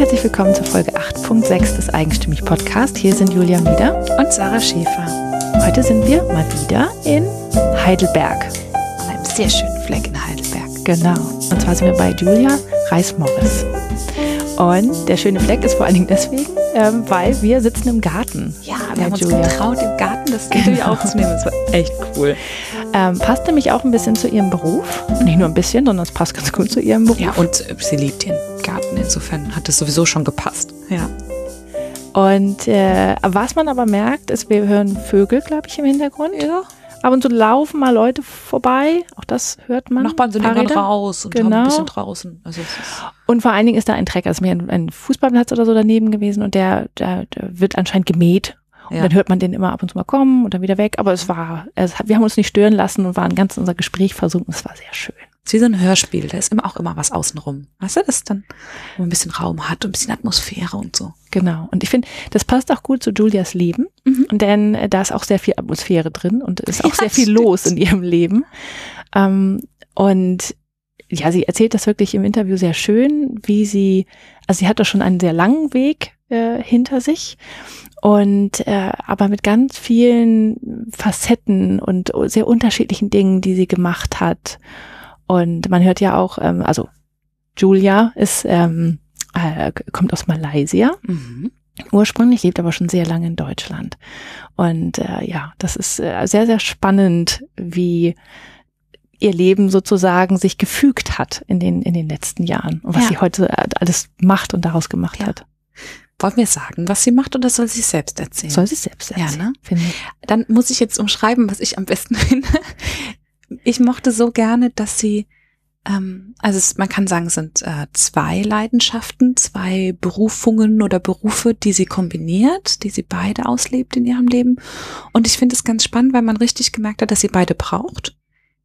herzlich willkommen zur Folge 8.6 des Eigenstimmig Podcast. Hier sind Julia Mieder und Sarah Schäfer. Heute sind wir mal wieder in Heidelberg. An einem sehr schönen Fleck in Heidelberg. Genau. Und zwar sind wir bei Julia Reis-Morris. Und der schöne Fleck ist vor allen Dingen deswegen, ähm, weil wir sitzen im Garten. Ja, wir haben Julia. uns getraut im Garten das Video genau. aufzunehmen. Das war echt cool. Ähm, passt nämlich auch ein bisschen zu ihrem Beruf. Nicht nur ein bisschen, sondern es passt ganz gut zu ihrem Beruf. Ja, und sie liebt Garten. Insofern hat es sowieso schon gepasst. Ja. Und äh, was man aber merkt, ist, wir hören Vögel, glaube ich, im Hintergrund. Ja. Ab und zu laufen mal Leute vorbei, auch das hört man. Nachbarn sind irgendwann raus und genau. haben ein bisschen draußen. Also und vor allen Dingen ist da ein Trecker, ist mir ein, ein, Fußballplatz oder so daneben gewesen und der, der, der wird anscheinend gemäht. Und ja. dann hört man den immer ab und zu mal kommen und dann wieder weg. Aber es war, es hat, wir haben uns nicht stören lassen und waren ganz in unser Gespräch versunken. Es war sehr schön. Es ist wie so ein Hörspiel, da ist immer auch immer was außenrum. Weißt du, das dann wo ein bisschen Raum hat und ein bisschen Atmosphäre und so. Genau. Und ich finde, das passt auch gut zu Julias Leben. Mhm. Denn äh, da ist auch sehr viel Atmosphäre drin und ist auch ja, sehr viel stimmt. los in ihrem Leben. Ähm, und ja, sie erzählt das wirklich im Interview sehr schön, wie sie, also sie hat doch schon einen sehr langen Weg äh, hinter sich und äh, aber mit ganz vielen Facetten und sehr unterschiedlichen Dingen, die sie gemacht hat. Und man hört ja auch, ähm, also Julia ist ähm, äh, kommt aus Malaysia. Mhm. Ursprünglich lebt aber schon sehr lange in Deutschland. Und äh, ja, das ist äh, sehr, sehr spannend, wie ihr Leben sozusagen sich gefügt hat in den, in den letzten Jahren und was ja. sie heute alles macht und daraus gemacht ja. hat. Wollen wir sagen, was sie macht oder soll sie selbst erzählen? Soll sie selbst erzählen, ja, ne? Dann muss ich jetzt umschreiben, was ich am besten finde. Ich mochte so gerne, dass sie, ähm, also es, man kann sagen, es sind äh, zwei Leidenschaften, zwei Berufungen oder Berufe, die sie kombiniert, die sie beide auslebt in ihrem Leben. Und ich finde es ganz spannend, weil man richtig gemerkt hat, dass sie beide braucht,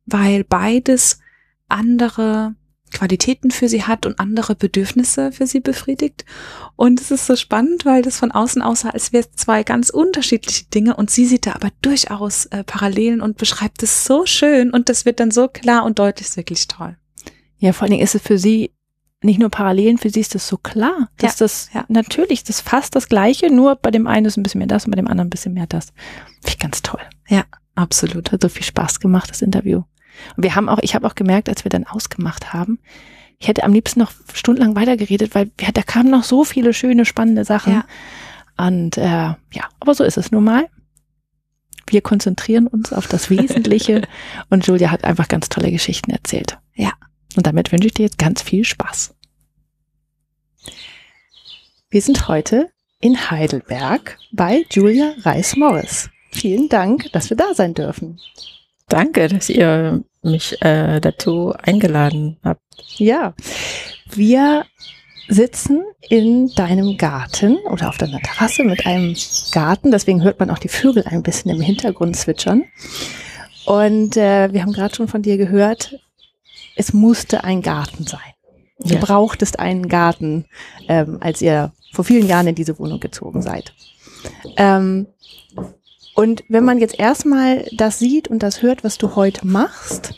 weil beides andere Qualitäten für sie hat und andere Bedürfnisse für sie befriedigt. Und es ist so spannend, weil das von außen aussah, als wäre es zwei ganz unterschiedliche Dinge und sie sieht da aber durchaus äh, Parallelen und beschreibt es so schön und das wird dann so klar und deutlich, ist wirklich toll. Ja, vor allen Dingen ist es für sie nicht nur Parallelen, für sie ist es so klar, dass ja, das ja. natürlich, das fast das Gleiche, nur bei dem einen ist ein bisschen mehr das und bei dem anderen ein bisschen mehr das. Finde ich ganz toll. Ja, absolut. Hat so viel Spaß gemacht, das Interview. Und wir haben auch, ich habe auch gemerkt, als wir dann ausgemacht haben, ich hätte am liebsten noch stundenlang weitergeredet, weil ja, da kamen noch so viele schöne, spannende Sachen. Ja. Und äh, ja, aber so ist es nun mal. Wir konzentrieren uns auf das Wesentliche und Julia hat einfach ganz tolle Geschichten erzählt. Ja. Und damit wünsche ich dir jetzt ganz viel Spaß. Wir sind heute in Heidelberg bei Julia Reis-Morris. Vielen Dank, dass wir da sein dürfen. Danke, dass ihr mich äh, dazu eingeladen habt. Ja, wir sitzen in deinem Garten oder auf deiner Terrasse mit einem Garten. Deswegen hört man auch die Vögel ein bisschen im Hintergrund zwitschern. Und äh, wir haben gerade schon von dir gehört, es musste ein Garten sein. Du ja. brauchtest einen Garten, ähm, als ihr vor vielen Jahren in diese Wohnung gezogen seid. Ähm, und wenn man jetzt erstmal das sieht und das hört, was du heute machst,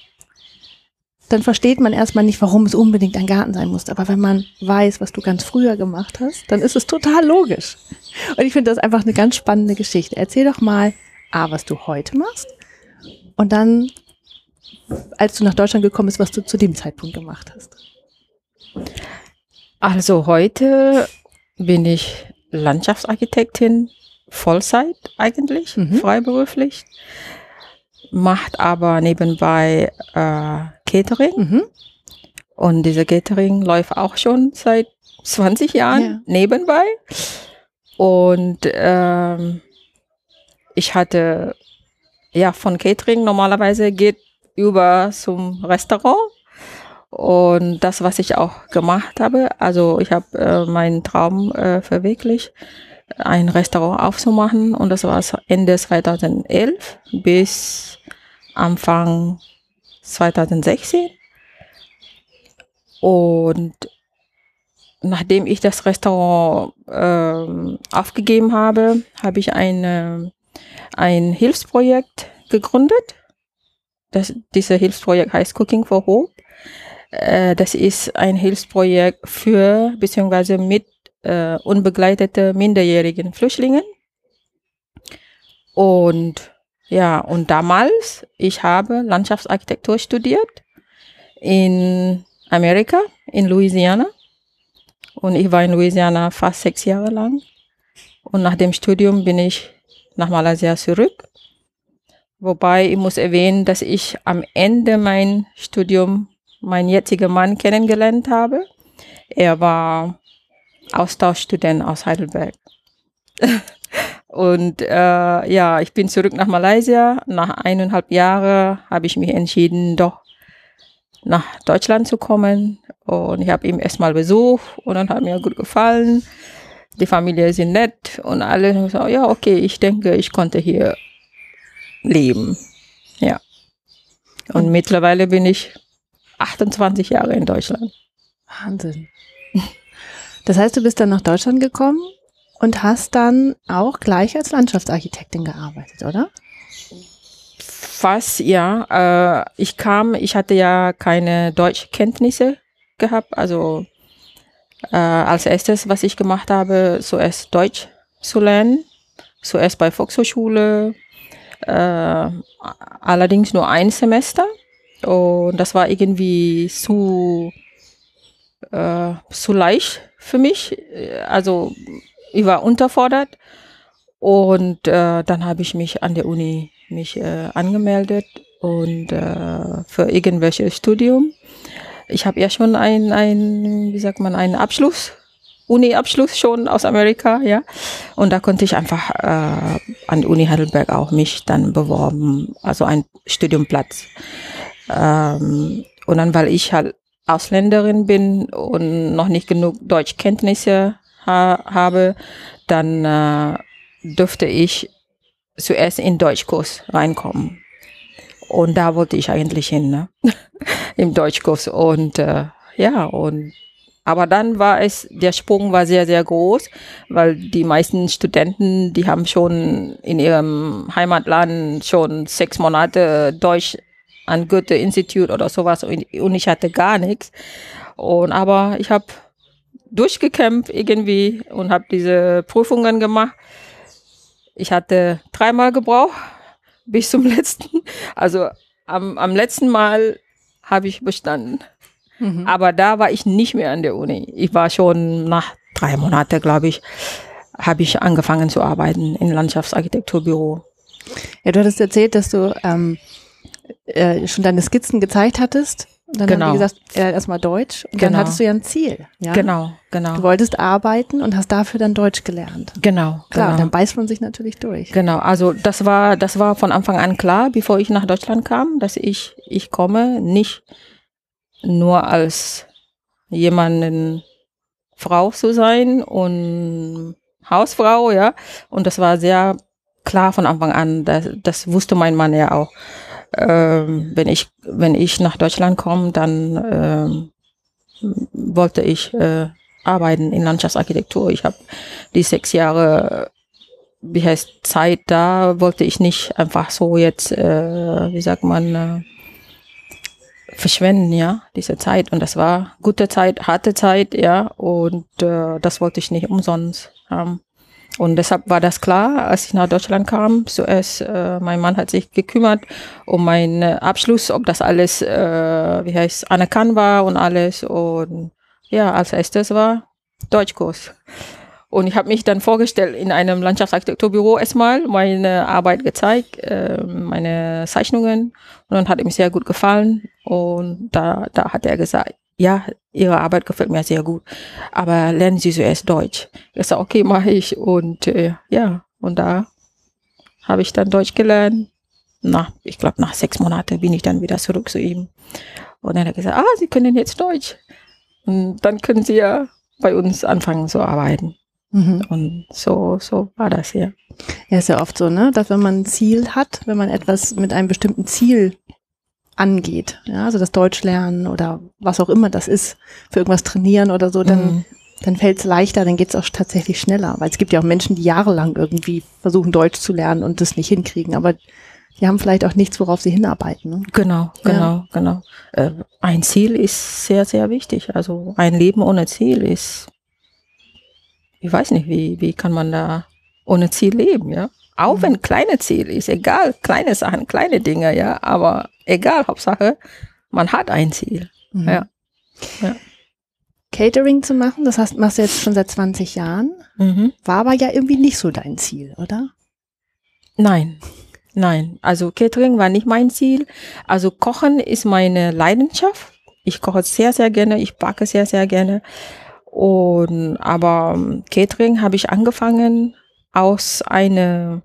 dann versteht man erstmal nicht, warum es unbedingt ein Garten sein muss. Aber wenn man weiß, was du ganz früher gemacht hast, dann ist es total logisch. Und ich finde das einfach eine ganz spannende Geschichte. Erzähl doch mal, A, was du heute machst und dann, als du nach Deutschland gekommen bist, was du zu dem Zeitpunkt gemacht hast. Also heute bin ich Landschaftsarchitektin Vollzeit eigentlich, mhm. freiberuflich. Macht aber nebenbei äh, Catering. Mhm. Und diese Catering läuft auch schon seit 20 Jahren ja. nebenbei. Und ähm, ich hatte ja von Catering normalerweise geht über zum Restaurant. Und das, was ich auch gemacht habe, also ich habe äh, meinen Traum äh, verwirklicht ein Restaurant aufzumachen und das war Ende 2011 bis Anfang 2016. Und nachdem ich das Restaurant äh, aufgegeben habe, habe ich eine, ein Hilfsprojekt gegründet. Das, dieses Hilfsprojekt heißt Cooking for Hope. Äh, das ist ein Hilfsprojekt für beziehungsweise mit äh, unbegleitete minderjährigen Flüchtlingen. Und ja, und damals, ich habe Landschaftsarchitektur studiert in Amerika, in Louisiana. Und ich war in Louisiana fast sechs Jahre lang. Und nach dem Studium bin ich nach Malaysia zurück. Wobei ich muss erwähnen, dass ich am Ende mein Studium meinen jetzigen Mann kennengelernt habe. Er war Austauschstudent aus Heidelberg. Und äh, ja, ich bin zurück nach Malaysia. Nach eineinhalb Jahren habe ich mich entschieden, doch nach Deutschland zu kommen. Und ich habe ihn erstmal besucht und dann hat mir gut gefallen. Die Familie sind nett und alle so, ja, okay, ich denke, ich konnte hier leben. Ja. Und mittlerweile bin ich 28 Jahre in Deutschland. Wahnsinn. Das heißt, du bist dann nach Deutschland gekommen und hast dann auch gleich als Landschaftsarchitektin gearbeitet, oder? Fast, ja. Äh, ich kam, ich hatte ja keine Deutschkenntnisse gehabt. Also äh, als erstes, was ich gemacht habe, zuerst Deutsch zu lernen. Zuerst bei Volkshochschule, äh, allerdings nur ein Semester. Und das war irgendwie zu, äh, zu leicht für mich. Also ich war unterfordert. Und äh, dann habe ich mich an der Uni mich äh, angemeldet und äh, für irgendwelches Studium. Ich habe ja schon ein, ein, wie sagt man, einen Abschluss, Uni-Abschluss schon aus Amerika, ja. Und da konnte ich einfach äh, an der Uni Heidelberg auch mich dann beworben, also ein Studiumplatz. Ähm, und dann, weil ich halt Ausländerin bin und noch nicht genug Deutschkenntnisse ha habe, dann äh, dürfte ich zuerst in Deutschkurs reinkommen. Und da wollte ich eigentlich hin, ne? im Deutschkurs. Und äh, ja, und aber dann war es, der Sprung war sehr, sehr groß, weil die meisten Studenten, die haben schon in ihrem Heimatland schon sechs Monate Deutsch an Goethe-Institut oder sowas und ich hatte gar nichts. Und aber ich habe durchgekämpft irgendwie und habe diese Prüfungen gemacht. Ich hatte dreimal gebraucht bis zum letzten. Also am, am letzten Mal habe ich bestanden. Mhm. Aber da war ich nicht mehr an der Uni. Ich war schon nach drei Monaten, glaube ich, habe ich angefangen zu arbeiten im Landschaftsarchitekturbüro. Ja, du hattest erzählt, dass du ähm, äh, schon deine Skizzen gezeigt hattest dann genau. haben die gesagt, äh, erstmal Deutsch. Und genau. dann hattest du ja ein Ziel. Ja? Genau, genau. Du wolltest arbeiten und hast dafür dann Deutsch gelernt. Genau. Klar, genau. dann beißt man sich natürlich durch. Genau, also das war, das war von Anfang an klar, bevor ich nach Deutschland kam, dass ich, ich komme nicht nur als jemanden Frau zu sein und Hausfrau, ja. Und das war sehr klar von Anfang an. Das, das wusste mein Mann ja auch ähm, wenn ich wenn ich nach Deutschland komme, dann ähm, wollte ich äh, arbeiten in Landschaftsarchitektur. Ich habe die sechs Jahre, wie heißt Zeit da, wollte ich nicht einfach so jetzt, äh, wie sagt man, äh, verschwenden, ja, diese Zeit. Und das war gute Zeit, harte Zeit, ja, und äh, das wollte ich nicht umsonst haben. Und deshalb war das klar, als ich nach Deutschland kam. Zuerst, äh, mein Mann hat sich gekümmert um meinen Abschluss, ob das alles, äh, wie heißt, anerkannt war und alles. Und ja, als erstes war Deutschkurs. Und ich habe mich dann vorgestellt in einem Landschaftsarchitekturbüro erstmal, meine Arbeit gezeigt, äh, meine Zeichnungen. Und dann hat ihm sehr gut gefallen. Und da, da hat er gesagt, ja, Ihre Arbeit gefällt mir sehr gut, aber lernen Sie zuerst Deutsch. Ich sage, okay, mache ich. Und äh, ja, und da habe ich dann Deutsch gelernt. Nach, ich glaube, nach sechs Monaten bin ich dann wieder zurück zu ihm. Und dann hat er gesagt, ah, Sie können jetzt Deutsch. Und dann können Sie ja bei uns anfangen zu arbeiten. Mhm. Und so, so war das ja. Ja, ist ja oft so, ne, dass wenn man ein Ziel hat, wenn man etwas mit einem bestimmten Ziel angeht. Ja, also das Deutsch lernen oder was auch immer das ist, für irgendwas trainieren oder so, dann, mhm. dann fällt es leichter, dann geht es auch tatsächlich schneller. Weil es gibt ja auch Menschen, die jahrelang irgendwie versuchen, Deutsch zu lernen und das nicht hinkriegen. Aber die haben vielleicht auch nichts, worauf sie hinarbeiten. Ne? Genau, genau, ja. genau. Äh, ein Ziel ist sehr, sehr wichtig. Also ein Leben ohne Ziel ist ich weiß nicht, wie, wie kann man da ohne Ziel leben, ja? Auch wenn kleine Ziel ist, egal, kleine Sachen, kleine Dinge, ja, aber egal, Hauptsache, man hat ein Ziel, mhm. ja. ja. Catering zu machen, das hast, machst du jetzt schon seit 20 Jahren, mhm. war aber ja irgendwie nicht so dein Ziel, oder? Nein, nein. Also Catering war nicht mein Ziel. Also Kochen ist meine Leidenschaft. Ich koche sehr, sehr gerne. Ich backe sehr, sehr gerne. Und aber ähm, Catering habe ich angefangen aus einer,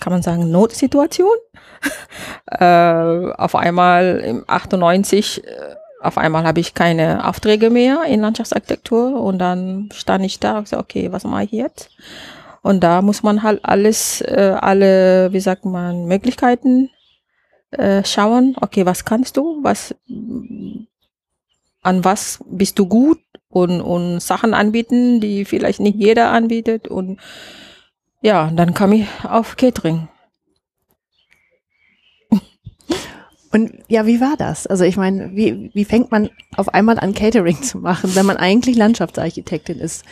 kann man sagen, Notsituation. äh, auf einmal im 98 äh, auf einmal habe ich keine Aufträge mehr in Landschaftsarchitektur und dann stand ich da und gesagt, okay, was mache ich jetzt? Und da muss man halt alles, äh, alle, wie sagt man, Möglichkeiten äh, schauen. Okay, was kannst du? Was, an was bist du gut? Und, und Sachen anbieten, die vielleicht nicht jeder anbietet. Und ja, dann kam ich auf Catering. Und ja, wie war das? Also ich meine, wie, wie fängt man auf einmal an Catering zu machen, wenn man eigentlich Landschaftsarchitektin ist?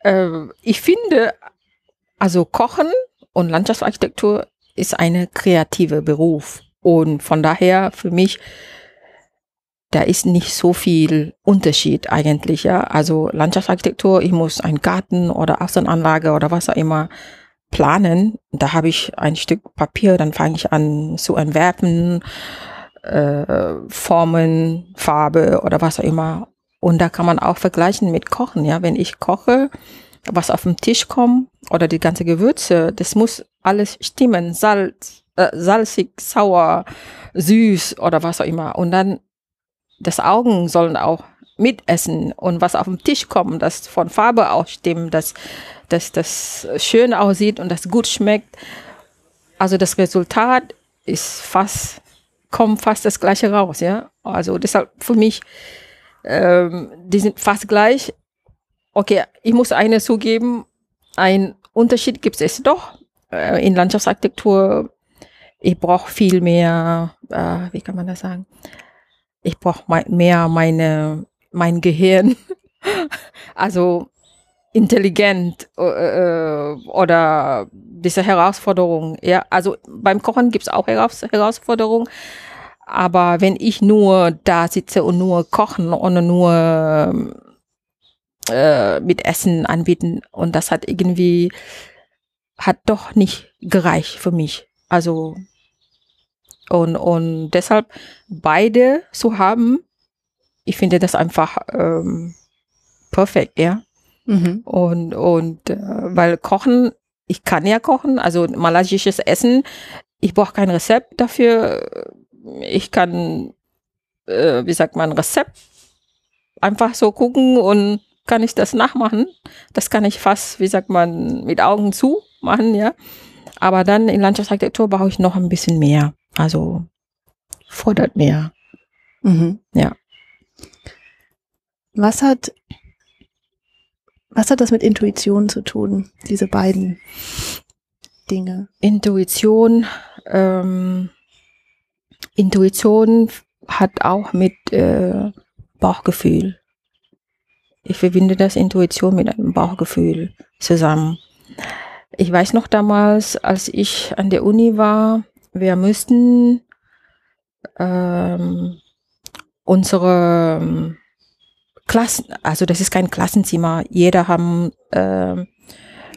Äh, ich finde, also Kochen und Landschaftsarchitektur ist eine kreative Beruf. Und von daher für mich, da ist nicht so viel Unterschied eigentlich, ja. Also Landschaftsarchitektur, ich muss einen Garten oder Außenanlage oder was auch immer planen. Da habe ich ein Stück Papier, dann fange ich an zu entwerfen, äh, Formen, Farbe oder was auch immer. Und da kann man auch vergleichen mit Kochen. Ja, wenn ich koche, was auf den Tisch kommt oder die ganze Gewürze, das muss alles stimmen. Salz, äh, salzig, sauer, süß oder was auch immer. Und dann das Augen sollen auch mitessen und was auf dem Tisch kommt, das von Farbe auch stimmt, dass, dass das schön aussieht und das gut schmeckt. Also das Resultat ist fast, kommt fast das gleiche raus, ja. Also deshalb für mich, ähm, die sind fast gleich. Okay, ich muss eine zugeben, ein Unterschied gibt es doch äh, in Landschaftsarchitektur. Ich brauche viel mehr, äh, wie kann man das sagen? Ich brauche mehr meine mein Gehirn, also intelligent äh, äh, oder diese Herausforderung. Ja, also beim Kochen gibt's auch Heraus Herausforderungen. Aber wenn ich nur da sitze und nur kochen und nur äh, mit Essen anbieten und das hat irgendwie hat doch nicht gereicht für mich. Also und und deshalb beide zu haben ich finde das einfach ähm, perfekt, ja. Mhm. Und, und äh, weil Kochen, ich kann ja kochen, also malaysisches Essen, ich brauche kein Rezept dafür. Ich kann, äh, wie sagt man, Rezept einfach so gucken und kann ich das nachmachen. Das kann ich fast, wie sagt man, mit Augen zu machen, ja. Aber dann in Landschaftsarchitektur brauche ich noch ein bisschen mehr. Also fordert mehr. Mhm. Ja. Was hat, was hat das mit Intuition zu tun, diese beiden Dinge? Intuition, ähm, Intuition hat auch mit äh, Bauchgefühl. Ich verbinde das Intuition mit einem Bauchgefühl zusammen. Ich weiß noch damals, als ich an der Uni war, wir müssten ähm, unsere Klassen, also das ist kein Klassenzimmer. Jeder haben ähm,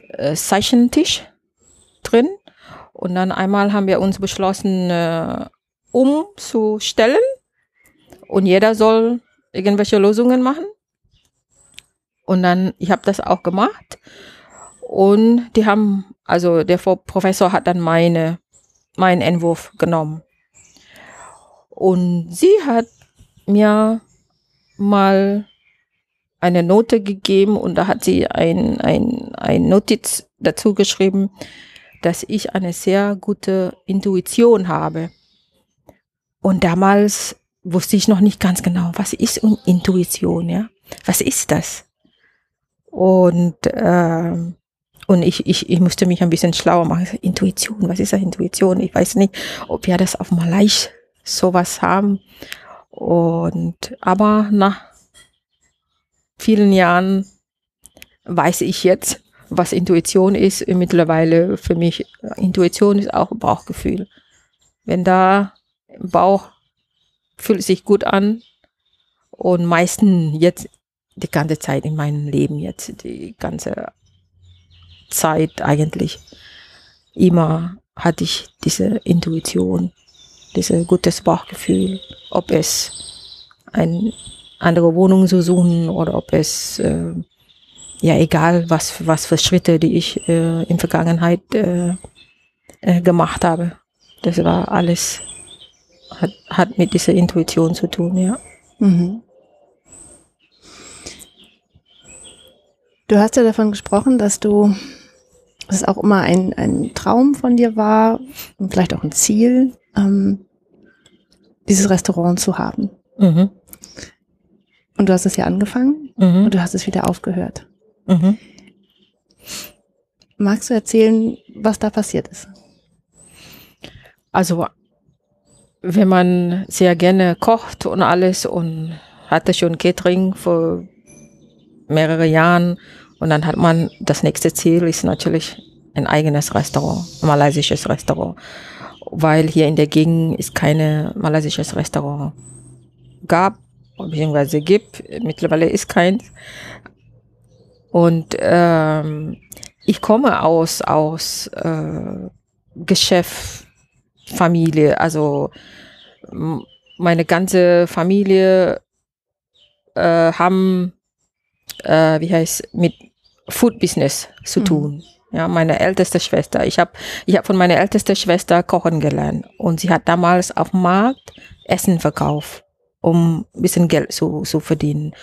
äh, Zeichentisch drin. Und dann einmal haben wir uns beschlossen, äh, umzustellen. Und jeder soll irgendwelche Lösungen machen. Und dann, ich habe das auch gemacht. Und die haben, also der Professor hat dann meine, meinen Entwurf genommen. Und sie hat mir mal eine Note gegeben und da hat sie ein, ein, ein Notiz dazu geschrieben, dass ich eine sehr gute Intuition habe. Und damals wusste ich noch nicht ganz genau, was ist Intuition, ja? Was ist das? Und, äh, und ich, ich, ich musste mich ein bisschen schlauer machen. Intuition, was ist das Intuition? Ich weiß nicht, ob wir das auf Malay sowas haben. Und, aber nach vielen Jahren weiß ich jetzt, was Intuition ist. Mittlerweile für mich, Intuition ist auch Bauchgefühl. Wenn da Bauch fühlt sich gut an und meistens jetzt die ganze Zeit in meinem Leben jetzt, die ganze Zeit eigentlich immer hatte ich diese Intuition, dieses gutes Bauchgefühl, ob es eine andere Wohnung zu suchen oder ob es äh, ja egal was was für Schritte, die ich äh, in Vergangenheit äh, äh, gemacht habe. Das war alles hat, hat mit dieser Intuition zu tun, ja. Mhm. Du hast ja davon gesprochen, dass du es auch immer ein, ein Traum von dir war und vielleicht auch ein Ziel, ähm, dieses Restaurant zu haben. Mhm. Und du hast es ja angefangen mhm. und du hast es wieder aufgehört. Mhm. Magst du erzählen, was da passiert ist? Also, wenn man sehr gerne kocht und alles und hatte schon Catering vor mehrere Jahren und dann hat man das nächste Ziel ist natürlich ein eigenes Restaurant, ein malaysisches Restaurant, weil hier in der Gegend ist keine malaysisches Restaurant gab beziehungsweise gibt. Mittlerweile ist keins. Und ähm, ich komme aus aus äh, Geschäftsfamilie, also meine ganze Familie äh, haben äh, wie heißt mit Food Business zu mhm. tun. Ja, meine älteste Schwester. Ich habe ich hab von meiner ältesten Schwester kochen gelernt und sie hat damals auf dem Markt Essen verkauft, um ein bisschen Geld zu, zu verdienen.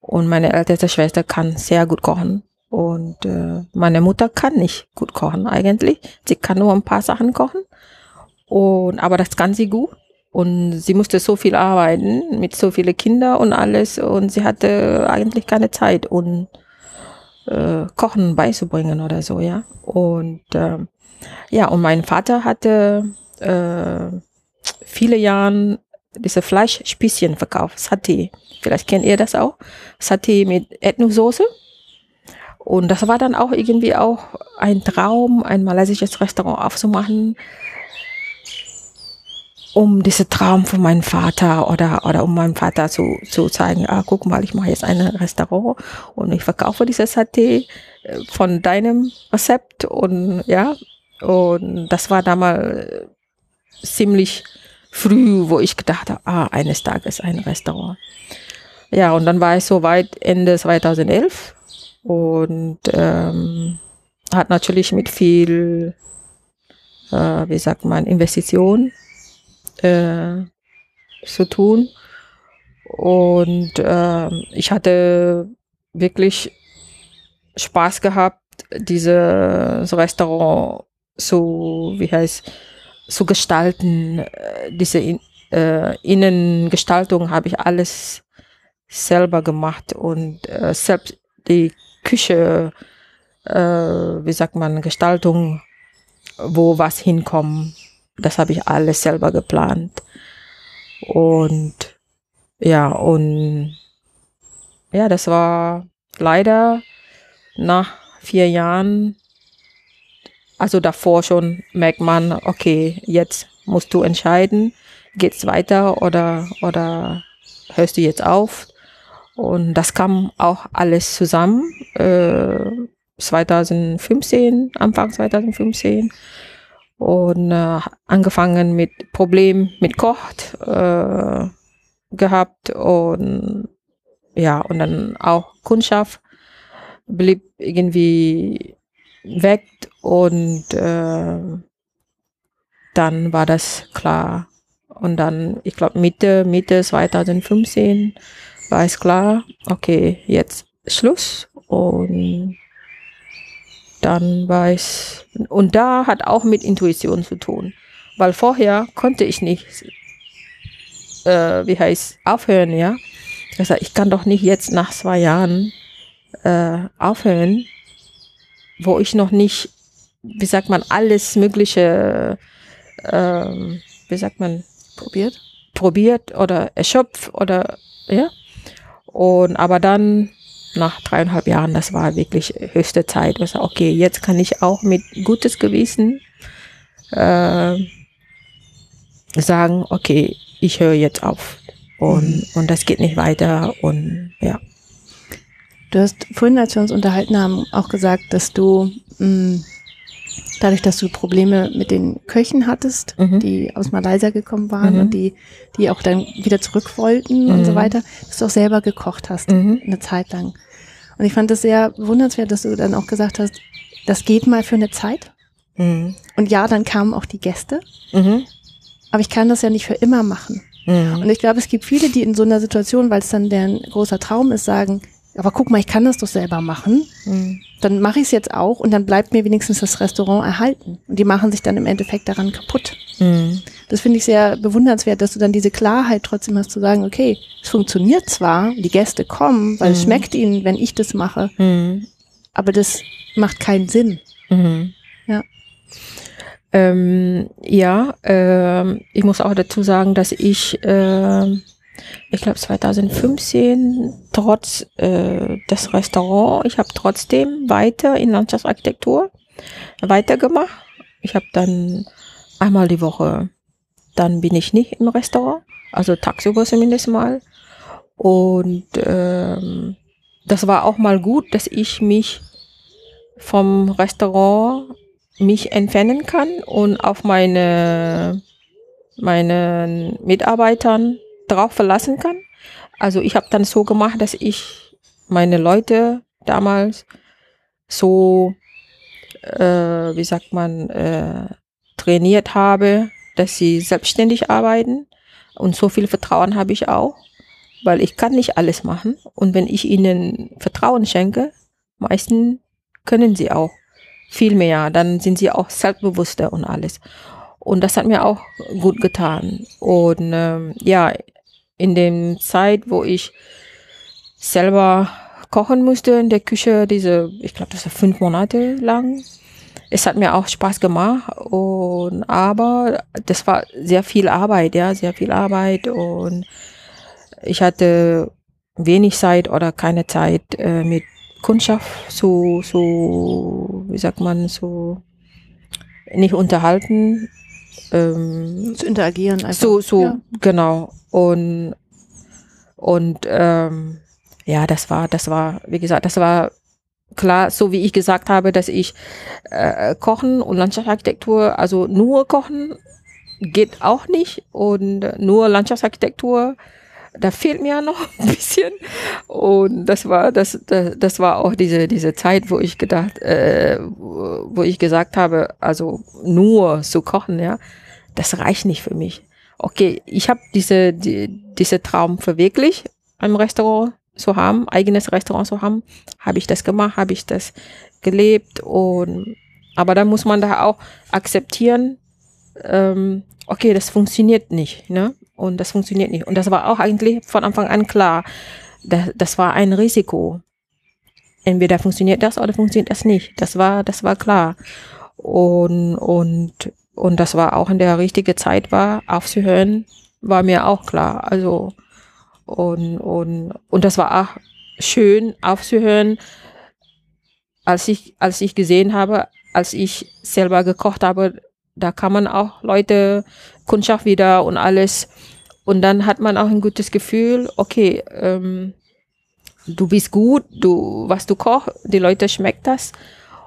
Und meine älteste Schwester kann sehr gut kochen und äh, meine Mutter kann nicht gut kochen eigentlich. Sie kann nur ein paar Sachen kochen und aber das kann sie gut. Und sie musste so viel arbeiten mit so vielen Kindern und alles und sie hatte eigentlich keine Zeit und äh, Kochen beizubringen oder so, ja. Und äh, ja, und mein Vater hatte äh, viele Jahre diese Fleischspießchen verkauft, Satay. Vielleicht kennt ihr das auch. Satay mit Ethnosoße. Und das war dann auch irgendwie auch ein Traum, ein malaysisches Restaurant aufzumachen um diese Traum von meinem Vater oder, oder um meinem Vater zu, zu zeigen, ah, guck mal, ich mache jetzt ein Restaurant und ich verkaufe dieses Saté äh, von deinem Rezept und ja, und das war damals ziemlich früh, wo ich gedacht habe, ah, eines Tages ein Restaurant. Ja, und dann war ich so weit Ende 2011 und ähm, hat natürlich mit viel, äh, wie sagt man, Investition äh, zu tun. Und äh, ich hatte wirklich Spaß gehabt, dieses Restaurant so, wie heißt, zu gestalten. Diese in, äh, Innengestaltung habe ich alles selber gemacht und äh, selbst die Küche, äh, wie sagt man, Gestaltung, wo was hinkommt, das habe ich alles selber geplant. Und ja, und ja, das war leider nach vier Jahren, also davor schon merkt man, okay, jetzt musst du entscheiden, geht's weiter oder, oder hörst du jetzt auf? Und das kam auch alles zusammen, äh, 2015, Anfang 2015 und äh, angefangen mit Problem mit Kocht äh, gehabt und ja und dann auch Kundschaft blieb irgendwie weg und äh, dann war das klar. Und dann ich glaube Mitte Mitte 2015 war es klar okay jetzt Schluss und dann ich, und da hat auch mit Intuition zu tun, weil vorher konnte ich nicht, äh, wie heißt, aufhören, ja. Ich ich kann doch nicht jetzt nach zwei Jahren äh, aufhören, wo ich noch nicht, wie sagt man, alles Mögliche, äh, wie sagt man, probiert, probiert oder erschöpft oder ja. Und aber dann nach dreieinhalb Jahren, das war wirklich höchste Zeit. Ich okay, jetzt kann ich auch mit gutes Gewissen äh, sagen, okay, ich höre jetzt auf und, mhm. und das geht nicht weiter und ja. Du hast vorhin, als wir uns unterhalten haben, auch gesagt, dass du mh, mm, dadurch, dass du Probleme mit den Köchen hattest, mhm. die aus Malaysia gekommen waren mhm. und die, die auch dann wieder zurück wollten und so mhm. weiter, dass du auch selber gekocht hast, mhm. eine Zeit lang. Und ich fand das sehr wundernswert, dass du dann auch gesagt hast, das geht mal für eine Zeit. Mhm. Und ja, dann kamen auch die Gäste. Aber ich kann das ja nicht für immer machen. Und ich glaube, es gibt viele, die in so einer Situation, weil es dann deren großer Traum ist, sagen, aber guck mal, ich kann das doch selber machen. Mhm. Dann mache ich es jetzt auch und dann bleibt mir wenigstens das Restaurant erhalten. Und die machen sich dann im Endeffekt daran kaputt. Mhm. Das finde ich sehr bewundernswert, dass du dann diese Klarheit trotzdem hast zu sagen, okay, es funktioniert zwar, die Gäste kommen, weil mhm. es schmeckt ihnen, wenn ich das mache, mhm. aber das macht keinen Sinn. Mhm. Ja. Ähm, ja, äh, ich muss auch dazu sagen, dass ich äh, ich glaube 2015 trotz äh, des Restaurants, ich habe trotzdem weiter in Landschaftsarchitektur weitergemacht. Ich habe dann einmal die Woche, dann bin ich nicht im Restaurant, also tagsüber zumindest mal. Und ähm, das war auch mal gut, dass ich mich vom Restaurant mich entfernen kann und auf meine meine Mitarbeitern drauf verlassen kann. Also ich habe dann so gemacht, dass ich meine Leute damals so, äh, wie sagt man, äh, trainiert habe, dass sie selbstständig arbeiten. Und so viel Vertrauen habe ich auch, weil ich kann nicht alles machen. Und wenn ich ihnen Vertrauen schenke, meistens können sie auch viel mehr. Dann sind sie auch selbstbewusster und alles. Und das hat mir auch gut getan. Und ähm, ja, in dem Zeit, wo ich selber kochen musste in der Küche, diese, ich glaube, das war fünf Monate lang. Es hat mir auch Spaß gemacht und aber das war sehr viel Arbeit, ja, sehr viel Arbeit und ich hatte wenig Zeit oder keine Zeit äh, mit Kundschaft zu, zu, wie sagt man, so nicht unterhalten. Ähm, zu interagieren einfach. So, so, ja. genau. Und, und ähm, ja, das war, das war, wie gesagt, das war klar, so wie ich gesagt habe, dass ich äh, Kochen und Landschaftsarchitektur, also nur Kochen geht auch nicht. Und nur Landschaftsarchitektur, da fehlt mir noch ein bisschen. Und das war das das, das war auch diese diese Zeit, wo ich gedacht, äh, wo ich gesagt habe, also nur zu kochen, ja, das reicht nicht für mich. Okay, ich habe diese, die, diese Traum verwirklicht, ein Restaurant zu haben, eigenes Restaurant zu haben, habe ich das gemacht, habe ich das gelebt und aber da muss man da auch akzeptieren, ähm, okay, das funktioniert nicht, ne? Und das funktioniert nicht. Und das war auch eigentlich von Anfang an klar. Das, das war ein Risiko. Entweder funktioniert das oder funktioniert das nicht. Das war, das war klar. Und, und und das war auch in der richtigen Zeit war, aufzuhören, war mir auch klar. Also, und, und, und das war auch schön aufzuhören, als ich, als ich gesehen habe, als ich selber gekocht habe, da kann man auch Leute, Kundschaft wieder und alles. Und dann hat man auch ein gutes Gefühl, okay, ähm, du bist gut, du, was du kochst, die Leute schmeckt das.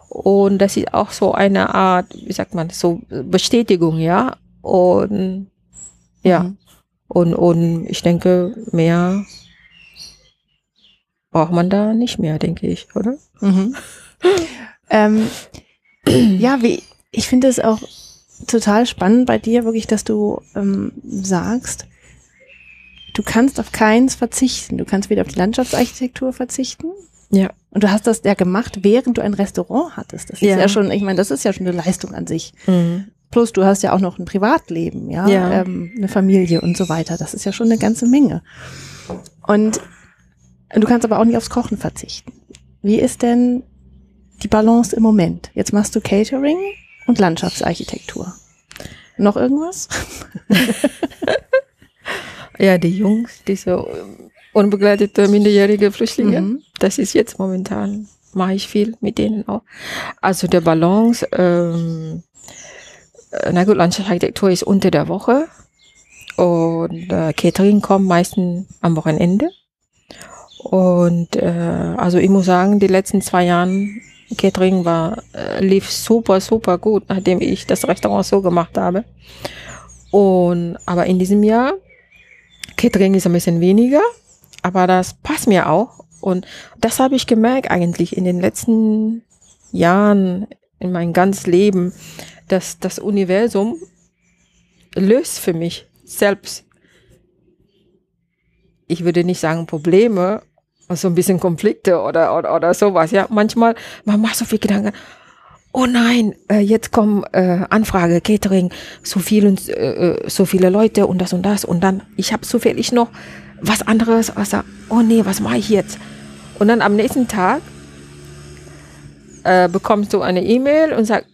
Und das ist auch so eine Art, wie sagt man, so Bestätigung, ja. Und ja. Mhm. Und, und ich denke, mehr braucht man da nicht mehr, denke ich, oder? Mhm. ähm, ja, wie, ich finde es auch total spannend bei dir, wirklich, dass du ähm, sagst, du kannst auf keins verzichten. Du kannst weder auf die Landschaftsarchitektur verzichten, ja. Und du hast das ja gemacht, während du ein Restaurant hattest. Das ist ja, ja schon, ich meine, das ist ja schon eine Leistung an sich. Mhm. Plus du hast ja auch noch ein Privatleben, ja, ja. Ähm, eine Familie und so weiter. Das ist ja schon eine ganze Menge. Und du kannst aber auch nicht aufs Kochen verzichten. Wie ist denn die Balance im Moment? Jetzt machst du Catering und Landschaftsarchitektur. Noch irgendwas? ja, die Jungs, diese unbegleitete minderjährige Flüchtlinge, mhm. das ist jetzt momentan, mache ich viel mit denen auch. Also der Balance, ähm, äh, na gut, Landschaftsarchitektur ist unter der Woche und äh, Catering kommt meistens am Wochenende. Und äh, also ich muss sagen, die letzten zwei Jahren Catering war äh, lief super super gut, nachdem ich das Restaurant so gemacht habe. Und aber in diesem Jahr Catering ist ein bisschen weniger, aber das passt mir auch. Und das habe ich gemerkt eigentlich in den letzten Jahren in meinem ganzen Leben, dass das Universum löst für mich selbst, ich würde nicht sagen Probleme, so ein bisschen Konflikte oder, oder, oder sowas. Ja, manchmal, man macht so viel Gedanken. Oh nein, äh, jetzt kommen äh, Anfrage, Catering, so viel und äh, äh so viele Leute und das und das und dann, ich habe zufällig noch was anderes, also, oh nee, was mache ich jetzt? Und dann am nächsten Tag äh, bekommst du eine E-Mail und sagst,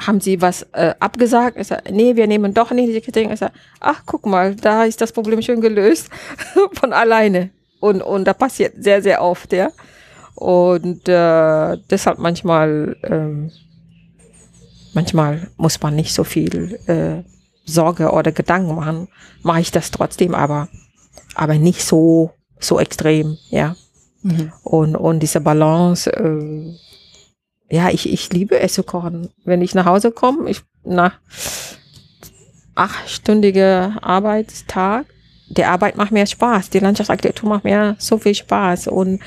haben sie was äh, abgesagt? Ich sag, nee, wir nehmen doch nicht die Catering. Ich sag, ach, guck mal, da ist das Problem schon gelöst von alleine. Und, und da passiert sehr, sehr oft, ja. Und äh, deshalb manchmal, ähm, manchmal muss man nicht so viel äh, Sorge oder Gedanken machen. Mache ich das trotzdem, aber, aber nicht so, so extrem, ja. Mhm. Und, und diese Balance, äh, ja, ich, ich liebe es zu kochen. Wenn ich nach Hause komme, ich nach achtstündiger Arbeitstag, die Arbeit macht mir Spaß, die Landschaftsarchitektur macht mir so viel Spaß. Und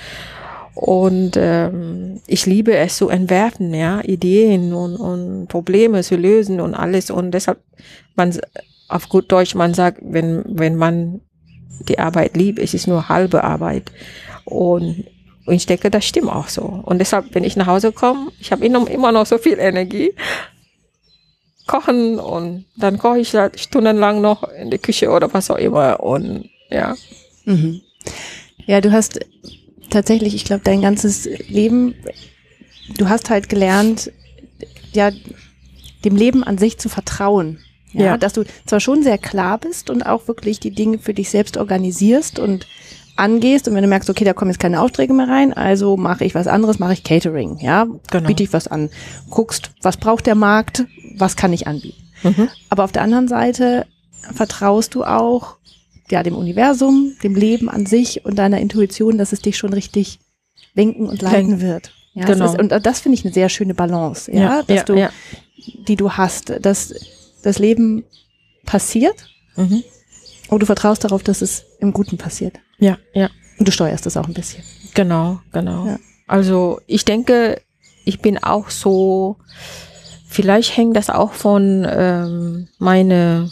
und ähm, ich liebe es zu entwerfen, ja, Ideen und, und Probleme zu lösen und alles. Und deshalb man auf gut Deutsch man sagt, wenn wenn man die Arbeit liebt, es ist nur halbe Arbeit. Und und ich denke, das stimmt auch so. Und deshalb, wenn ich nach Hause komme, ich habe immer noch so viel Energie. Kochen und dann koche ich halt stundenlang noch in der Küche oder was auch immer. Und ja. Mhm. Ja, du hast tatsächlich, ich glaube, dein ganzes Leben, du hast halt gelernt, ja, dem Leben an sich zu vertrauen. Ja, ja, dass du zwar schon sehr klar bist und auch wirklich die Dinge für dich selbst organisierst und angehst und wenn du merkst, okay, da kommen jetzt keine Aufträge mehr rein, also mache ich was anderes, mache ich Catering, ja, genau. biete ich was an, guckst, was braucht der Markt, was kann ich anbieten. Mhm. Aber auf der anderen Seite vertraust du auch ja dem Universum, dem Leben an sich und deiner Intuition, dass es dich schon richtig lenken und leiten wird. Ja, genau. Ist, und das finde ich eine sehr schöne Balance, ja, ja dass ja, du, ja. die du hast, dass das Leben passiert mhm. und du vertraust darauf, dass es im Guten passiert. Ja, ja. Und du steuerst das auch ein bisschen. Genau, genau. Ja. Also ich denke, ich bin auch so, vielleicht hängt das auch von ähm, meine,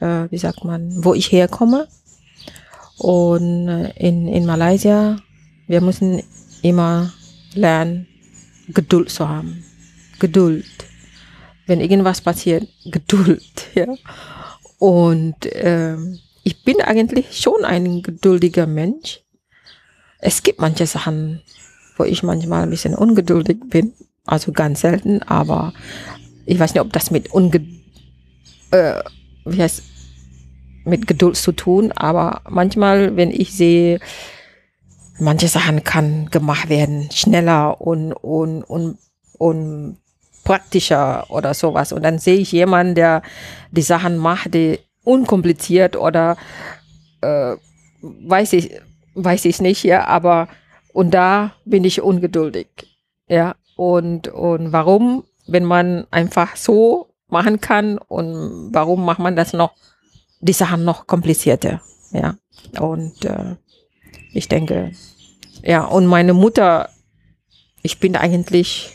äh, wie sagt man, wo ich herkomme. Und äh, in, in Malaysia, wir müssen immer lernen, Geduld zu haben. Geduld. Wenn irgendwas passiert, Geduld, ja. Und ähm, ich bin eigentlich schon ein geduldiger Mensch. Es gibt manche Sachen, wo ich manchmal ein bisschen ungeduldig bin. Also ganz selten, aber ich weiß nicht, ob das mit äh, wie heißt, mit Geduld zu tun, aber manchmal, wenn ich sehe, manche Sachen kann gemacht werden, schneller und, und, und, und praktischer oder sowas. Und dann sehe ich jemanden, der die Sachen macht, die unkompliziert oder äh, weiß ich weiß ich nicht, ja, aber und da bin ich ungeduldig, ja, und und warum, wenn man einfach so machen kann und warum macht man das noch? Die Sachen noch komplizierter, ja, und äh, ich denke, ja, und meine Mutter, ich bin eigentlich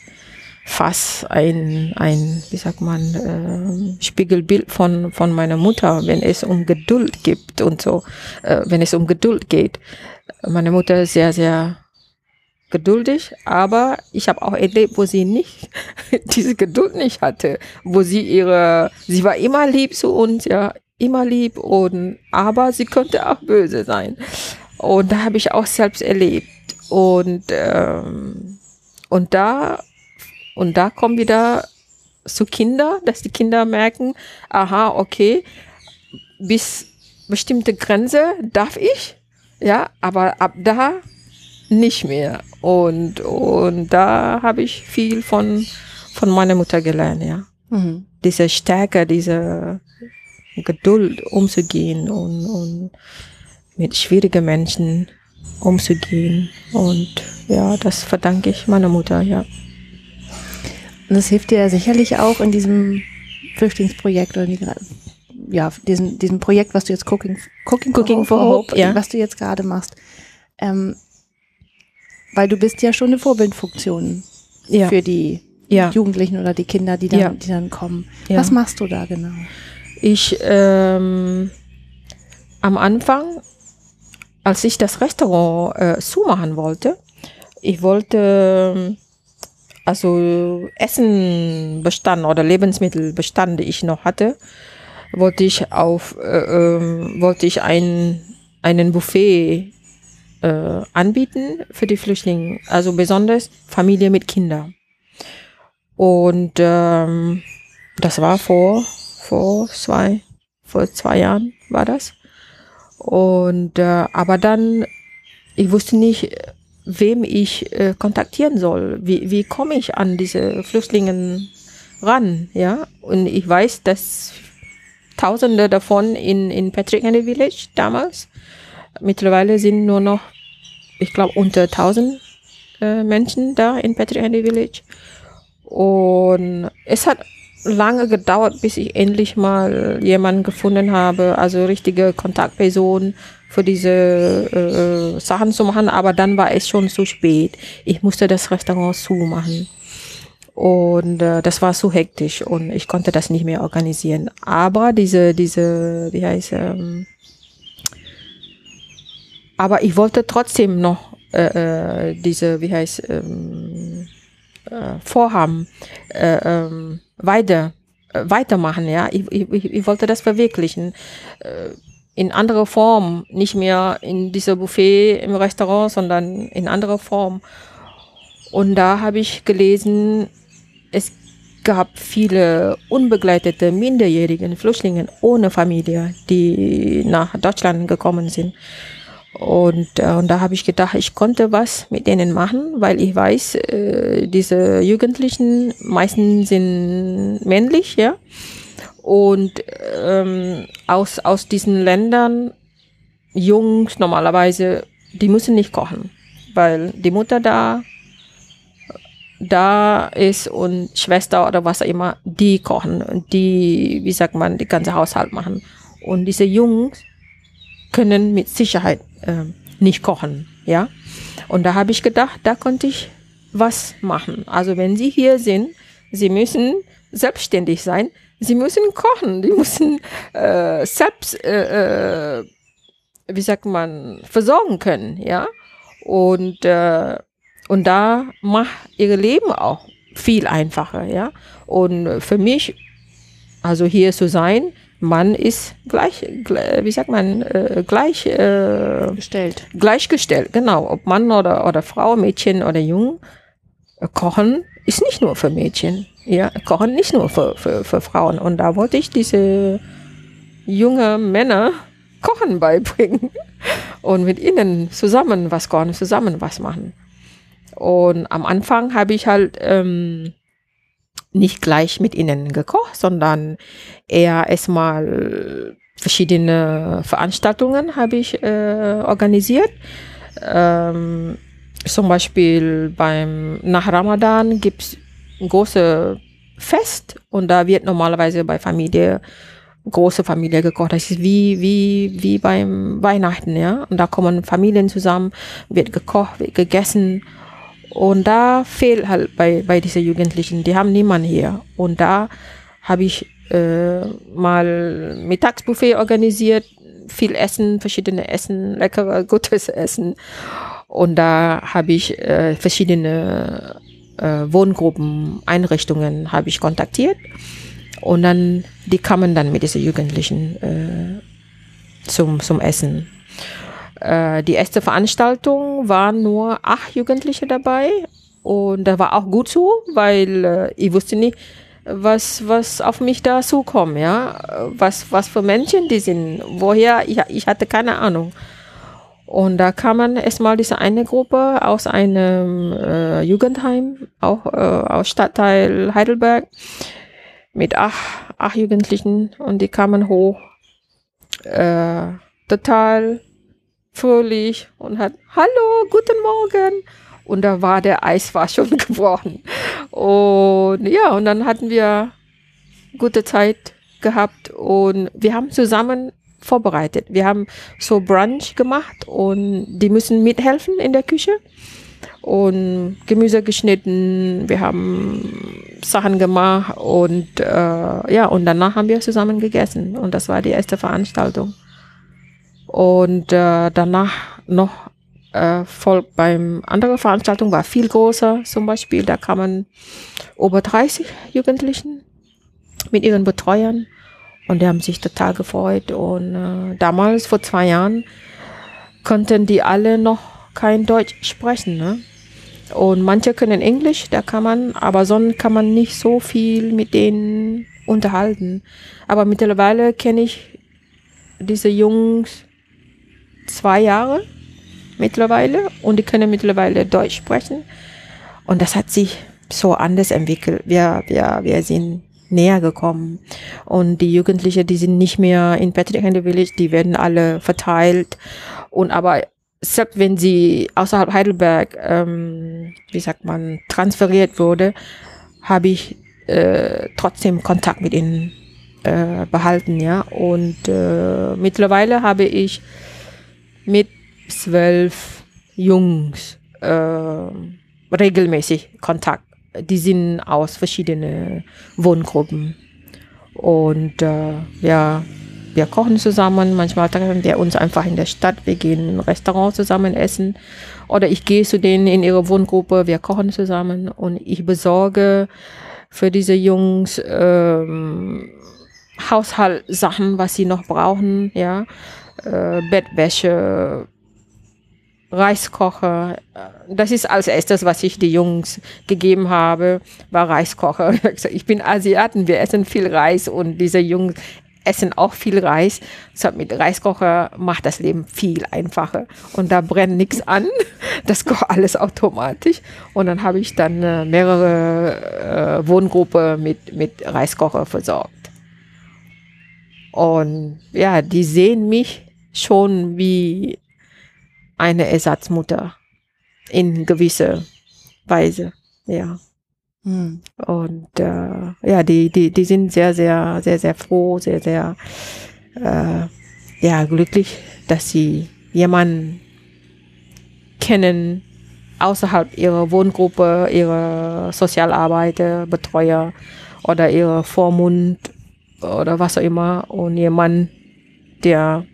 fast ein, ein wie sagt man, äh, Spiegelbild von, von meiner Mutter, wenn es um Geduld gibt und so, äh, wenn es um Geduld geht. Meine Mutter ist sehr, sehr geduldig, aber ich habe auch erlebt, wo sie nicht diese Geduld nicht hatte, wo sie ihre, sie war immer lieb zu uns, ja, immer lieb und aber sie könnte auch böse sein. Und da habe ich auch selbst erlebt und ähm, und da und da kommen wieder zu Kinder, dass die Kinder merken, aha, okay, bis bestimmte Grenze darf ich, ja, aber ab da nicht mehr. Und, und da habe ich viel von, von meiner Mutter gelernt, ja. Mhm. Diese Stärke, diese Geduld umzugehen und, und mit schwierigen Menschen umzugehen. Und ja, das verdanke ich meiner Mutter, ja. Und das hilft dir ja sicherlich auch in diesem Flüchtlingsprojekt oder ja, diesem, diesem Projekt, was du jetzt Cooking, Cooking, Cooking for, for Hope, Hope ja. was du jetzt gerade machst. Ähm, weil du bist ja schon eine Vorbildfunktion ja. für die ja. Jugendlichen oder die Kinder, die dann, ja. die dann kommen. Was machst du da genau? Ich ähm, am Anfang, als ich das Restaurant äh, zumachen wollte, ich wollte also Essenbestand oder Lebensmittelbestand, die ich noch hatte, wollte ich auf äh, äh, wollte ich ein einen Buffet äh, anbieten für die Flüchtlinge, also besonders Familie mit Kindern. Und ähm, das war vor vor zwei vor zwei Jahren war das. Und äh, aber dann ich wusste nicht, wem ich äh, kontaktieren soll. Wie wie komme ich an diese Flüchtlinge ran, ja? Und ich weiß, dass Tausende davon in in Patrick Henry Village damals. Mittlerweile sind nur noch ich glaube, unter 1000 äh, Menschen da in Patrick Henry Village. Und es hat lange gedauert, bis ich endlich mal jemanden gefunden habe, also richtige Kontaktperson für diese äh, Sachen zu machen, aber dann war es schon zu spät. Ich musste das Restaurant zumachen. Und äh, das war zu hektisch und ich konnte das nicht mehr organisieren. Aber diese, diese, wie heißt ähm, aber ich wollte trotzdem noch äh, äh, diese, wie heißt, ähm, äh, Vorhaben äh, ähm, weiter äh, weitermachen. Ja, ich, ich, ich wollte das verwirklichen äh, in anderer Form, nicht mehr in dieser Buffet im Restaurant, sondern in anderer Form. Und da habe ich gelesen, es gab viele unbegleitete minderjährige Flüchtlinge ohne Familie, die nach Deutschland gekommen sind. Und, äh, und da habe ich gedacht, ich konnte was mit denen machen, weil ich weiß, äh, diese Jugendlichen meistens sind männlich, ja. Und ähm, aus, aus diesen Ländern, Jungs normalerweise, die müssen nicht kochen, weil die Mutter da da ist und Schwester oder was auch immer, die kochen und die, wie sagt man, die ganze Haushalt machen. Und diese Jungs können mit Sicherheit äh, nicht kochen, ja. Und da habe ich gedacht, da konnte ich was machen. Also wenn Sie hier sind, Sie müssen selbstständig sein, Sie müssen kochen, die müssen äh, selbst, äh, äh, wie sagt man, versorgen können, ja. Und äh, und da macht ihre Leben auch viel einfacher, ja. Und für mich, also hier zu sein, Mann ist gleich, wie sagt man, äh, gleich äh, gestellt. Gleichgestellt, genau. Ob Mann oder, oder Frau, Mädchen oder Jung. Äh, kochen ist nicht nur für Mädchen. Ja, Kochen nicht nur für, für, für Frauen. Und da wollte ich diese junge Männer Kochen beibringen und mit ihnen zusammen was kochen, zusammen was machen. Und am Anfang habe ich halt ähm, nicht gleich mit ihnen gekocht, sondern eher erstmal verschiedene Veranstaltungen habe ich äh, organisiert. Ähm, zum Beispiel beim nach Ramadan gibt es ein großes Fest und da wird normalerweise bei Familie große Familie gekocht. Das ist wie wie wie beim Weihnachten, ja. Und da kommen Familien zusammen, wird gekocht, wird gegessen und da fehlt halt bei, bei diesen Jugendlichen, die haben niemanden hier. Und da habe ich äh, mal Mittagsbuffet organisiert, viel Essen, verschiedene Essen, leckere, gutes Essen. Und da habe ich äh, verschiedene äh, Wohngruppen, Einrichtungen habe ich kontaktiert. Und dann, die kamen dann mit diesen Jugendlichen äh, zum, zum Essen. Äh, die erste Veranstaltung waren nur acht Jugendliche dabei und da war auch gut so, weil äh, ich wusste nicht, was, was auf mich da zukommt, ja. Was, was für Menschen die sind, woher, ich, ich hatte keine Ahnung. Und da kam man erstmal diese eine Gruppe aus einem äh, Jugendheim, auch äh, aus Stadtteil Heidelberg, mit acht, acht Jugendlichen und die kamen hoch, äh, total fröhlich und hat, hallo, guten Morgen. Und da war der Eis war schon gebrochen. Und ja, und dann hatten wir gute Zeit gehabt und wir haben zusammen vorbereitet. Wir haben so Brunch gemacht und die müssen mithelfen in der Küche und Gemüse geschnitten. Wir haben Sachen gemacht und äh, ja, und danach haben wir zusammen gegessen und das war die erste Veranstaltung. Und äh, danach noch äh, folgt beim anderen Veranstaltung war viel größer zum Beispiel. Da kamen über 30 Jugendlichen mit ihren Betreuern und die haben sich total gefreut. Und äh, damals, vor zwei Jahren, konnten die alle noch kein Deutsch sprechen. Ne? Und manche können Englisch, da kann man, aber sonst kann man nicht so viel mit denen unterhalten. Aber mittlerweile kenne ich diese Jungs zwei Jahre mittlerweile und die können mittlerweile Deutsch sprechen. Und das hat sich so anders entwickelt. Wir, wir, wir sind näher gekommen. Und die Jugendlichen, die sind nicht mehr in Patrick Henry Village, die werden alle verteilt. Und aber selbst wenn sie außerhalb Heidelberg, ähm, wie sagt man, transferiert wurde, habe ich äh, trotzdem Kontakt mit ihnen äh, behalten, ja. Und äh, mittlerweile habe ich mit zwölf Jungs äh, regelmäßig Kontakt. Die sind aus verschiedenen Wohngruppen. Und äh, ja, wir kochen zusammen. Manchmal treffen wir uns einfach in der Stadt. Wir gehen in ein Restaurant zusammen essen. Oder ich gehe zu denen in ihre Wohngruppe. Wir kochen zusammen. Und ich besorge für diese Jungs ähm, Haushaltssachen, was sie noch brauchen. Ja, äh, Bettwäsche, Reiskocher. Das ist als erstes, was ich die Jungs gegeben habe, war Reiskocher. Ich bin Asiaten, wir essen viel Reis und diese Jungs essen auch viel Reis. Deshalb mit Reiskocher macht das Leben viel einfacher. Und da brennt nichts an. Das kocht alles automatisch. Und dann habe ich dann äh, mehrere äh, Wohngruppen mit, mit Reiskocher versorgt. Und ja, die sehen mich schon wie eine Ersatzmutter in gewisser Weise, ja. Hm. Und äh, ja, die, die, die sind sehr, sehr, sehr, sehr froh, sehr, sehr äh, ja, glücklich, dass sie jemanden kennen außerhalb ihrer Wohngruppe, ihrer Sozialarbeiter, Betreuer oder ihrer Vormund oder was auch immer und jemand, der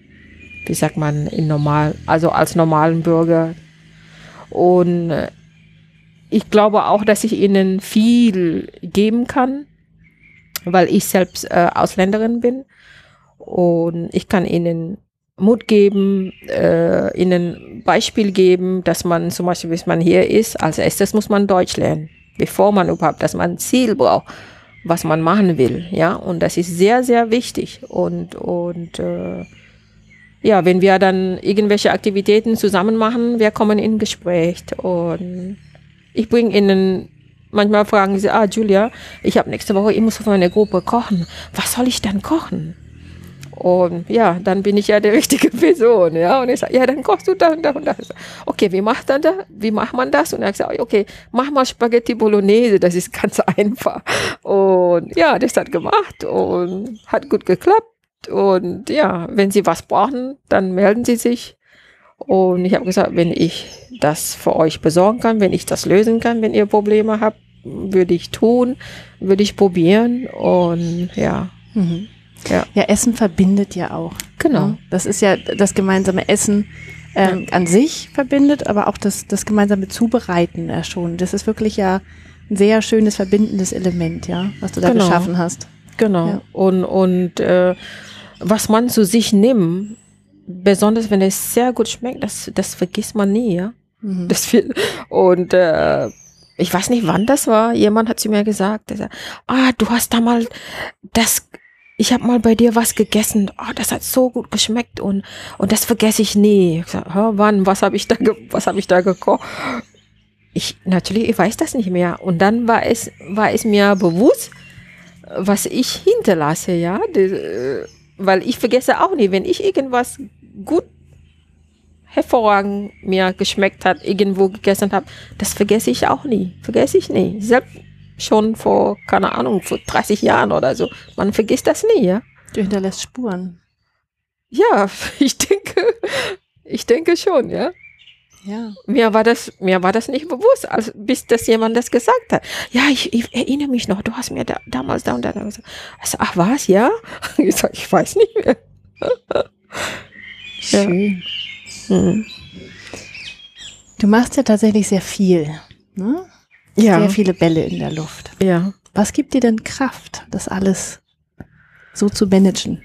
wie sagt man, in normal, also als normalen Bürger. Und äh, ich glaube auch, dass ich ihnen viel geben kann, weil ich selbst äh, Ausländerin bin. Und ich kann ihnen Mut geben, äh, ihnen Beispiel geben, dass man zum Beispiel, bis man hier ist, als erstes muss man Deutsch lernen, bevor man überhaupt, dass man ein Ziel braucht, was man machen will, ja. Und das ist sehr, sehr wichtig. Und und äh, ja, wenn wir dann irgendwelche Aktivitäten zusammen machen, wir kommen in Gespräch und ich bringe ihnen manchmal fragen sie, ah Julia, ich habe nächste Woche, ich muss für meine Gruppe kochen. Was soll ich dann kochen? Und ja, dann bin ich ja die richtige Person, ja. Und ich sage, ja, dann kochst du da und da und da. Okay, wie macht man das? Wie macht man das? Und er sagt, okay, mach mal Spaghetti Bolognese, das ist ganz einfach. Und ja, das hat gemacht und hat gut geklappt. Und ja, wenn Sie was brauchen, dann melden Sie sich. Und ich habe gesagt, wenn ich das für euch besorgen kann, wenn ich das lösen kann, wenn ihr Probleme habt, würde ich tun, würde ich probieren. Und ja. Mhm. Ja. ja, Essen verbindet ja auch. Genau. Ne? Das ist ja das gemeinsame Essen ähm, ja. an sich verbindet, aber auch das, das gemeinsame Zubereiten ja schon. Das ist wirklich ja ein sehr schönes verbindendes Element, ja, was du da genau. geschaffen hast. Genau. Ja. Und, und äh, was man zu sich nimmt, besonders wenn es sehr gut schmeckt, das, das vergisst man nie, ja. Mhm. Das viel, und äh, ich weiß nicht, wann das war. Jemand hat zu mir gesagt, sagt, ah, du hast da mal das, ich habe mal bei dir was gegessen. Oh, das hat so gut geschmeckt und und das vergesse ich nie. Ich sag, wann? Was habe ich da, was habe ich da gekocht? Ich natürlich, ich weiß das nicht mehr. Und dann war es, war es mir bewusst, was ich hinterlasse, ja, die, äh, weil ich vergesse auch nie, wenn ich irgendwas gut hervorragend mir geschmeckt hat, irgendwo gegessen habe, das vergesse ich auch nie. Vergesse ich nie. Selbst schon vor, keine Ahnung, vor 30 Jahren oder so. Man vergisst das nie, ja. Du hinterlässt Spuren. Ja, ich denke, ich denke schon, ja. Ja. Mir war das, mir war das nicht bewusst, als, bis das jemand das gesagt hat. Ja, ich, ich erinnere mich noch, du hast mir da, damals da und da gesagt. Also, ach was, ja? Ich sag, ich weiß nicht mehr. Schön. Ja. Mhm. Du machst ja tatsächlich sehr viel. Ne? Ja. Sehr viele Bälle in der Luft. Ja. Was gibt dir denn Kraft, das alles so zu managen?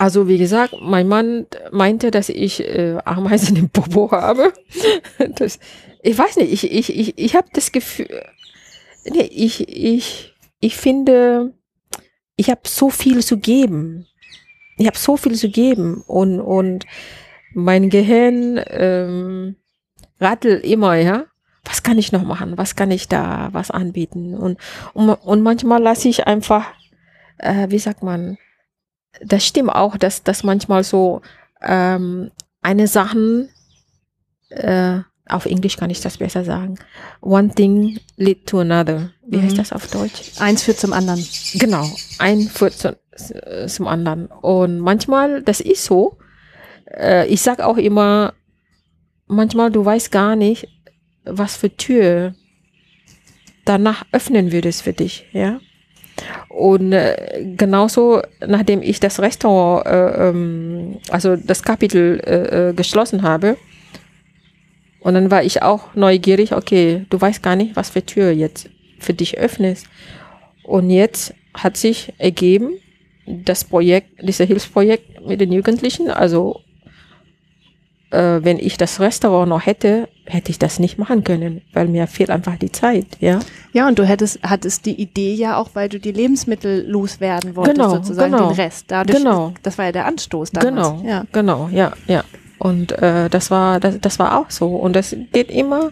Also wie gesagt, mein Mann meinte, dass ich äh, Ameisen im Popo habe. Das, ich weiß nicht, ich, ich, ich, ich habe das Gefühl, nee, ich, ich, ich finde, ich habe so viel zu geben. Ich habe so viel zu geben und, und mein Gehirn ähm, rattelt immer, ja. Was kann ich noch machen? Was kann ich da was anbieten? Und, und, und manchmal lasse ich einfach, äh, wie sagt man, das stimmt auch, dass, dass manchmal so ähm, eine Sachen, äh, auf Englisch kann ich das besser sagen. One thing lead to another. Wie mhm. heißt das auf Deutsch? Eins führt zum anderen. Genau, ein führt zu, zum anderen. Und manchmal, das ist so, äh, ich sag auch immer, manchmal du weißt gar nicht, was für Tür danach öffnen würdest für dich, ja. Und äh, genauso, nachdem ich das Restaurant, äh, ähm, also das Kapitel äh, äh, geschlossen habe, und dann war ich auch neugierig, okay, du weißt gar nicht, was für Tür jetzt für dich öffnest. Und jetzt hat sich ergeben, das Projekt, dieses Hilfsprojekt mit den Jugendlichen, also äh, wenn ich das Restaurant noch hätte, hätte ich das nicht machen können, weil mir fehlt einfach die Zeit, ja. Ja, und du hättest, hattest die Idee ja auch, weil du die Lebensmittel loswerden wolltest, genau, sozusagen genau, den Rest. Dadurch, genau. Das war ja der Anstoß damals. Genau, ja. genau, ja, ja. Und äh, das war, das, das war auch so. Und das geht immer,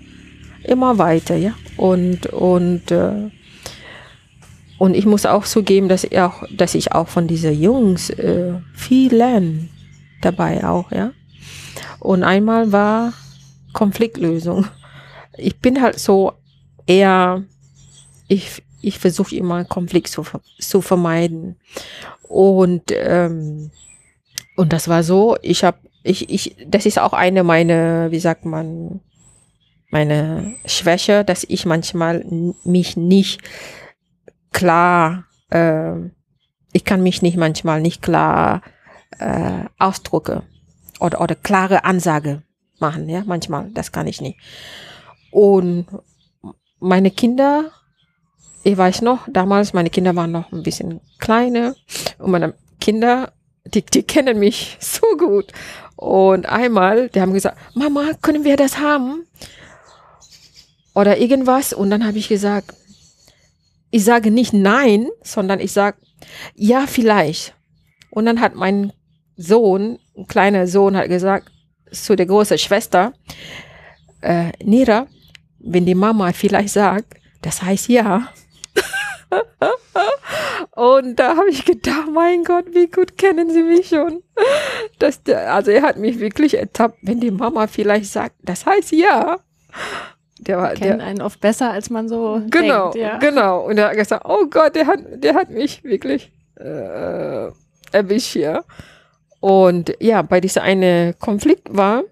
immer weiter, ja. Und, und, äh, und ich muss auch zugeben, dass ich auch, dass ich auch von diesen Jungs äh, viel lerne dabei auch, ja. Und einmal war Konfliktlösung. Ich bin halt so eher, ich, ich versuche immer Konflikt zu, zu vermeiden. Und, ähm, und das war so, ich habe, ich, ich, das ist auch eine meiner, wie sagt man, meine Schwäche, dass ich manchmal mich nicht klar, äh, ich kann mich nicht manchmal nicht klar äh, ausdrücke oder, oder klare Ansage machen, ja, manchmal, das kann ich nicht. Und meine Kinder, ich weiß noch, damals, meine Kinder waren noch ein bisschen kleiner und meine Kinder, die, die kennen mich so gut. Und einmal, die haben gesagt, Mama, können wir das haben? Oder irgendwas. Und dann habe ich gesagt, ich sage nicht nein, sondern ich sage, ja, vielleicht. Und dann hat mein Sohn, kleiner Sohn, hat gesagt zu der großen Schwester, äh, Nira, wenn die Mama vielleicht sagt, das heißt ja. Und da habe ich gedacht, mein Gott, wie gut kennen Sie mich schon. Das, also er hat mich wirklich ertappt, wenn die Mama vielleicht sagt, das heißt ja. Der war, kennen der, einen oft besser, als man so genau, denkt. Ja. Genau, und er hat gesagt, oh Gott, der hat, der hat mich wirklich äh, erwischt hier. Und ja, bei dieser eine Konflikt war,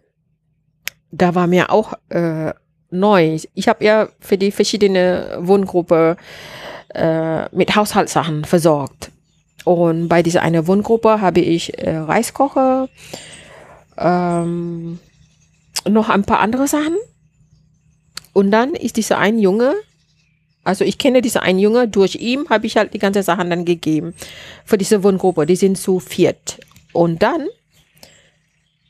da war mir auch äh, neu. Ich habe ja für die verschiedene Wohngruppe äh, mit Haushaltssachen versorgt. Und bei dieser eine Wohngruppe habe ich äh, Reiskocher, ähm, noch ein paar andere Sachen. Und dann ist dieser ein Junge, also ich kenne diese ein Junge, durch ihn habe ich halt die ganze Sachen dann gegeben für diese Wohngruppe. Die sind zu viert. Und dann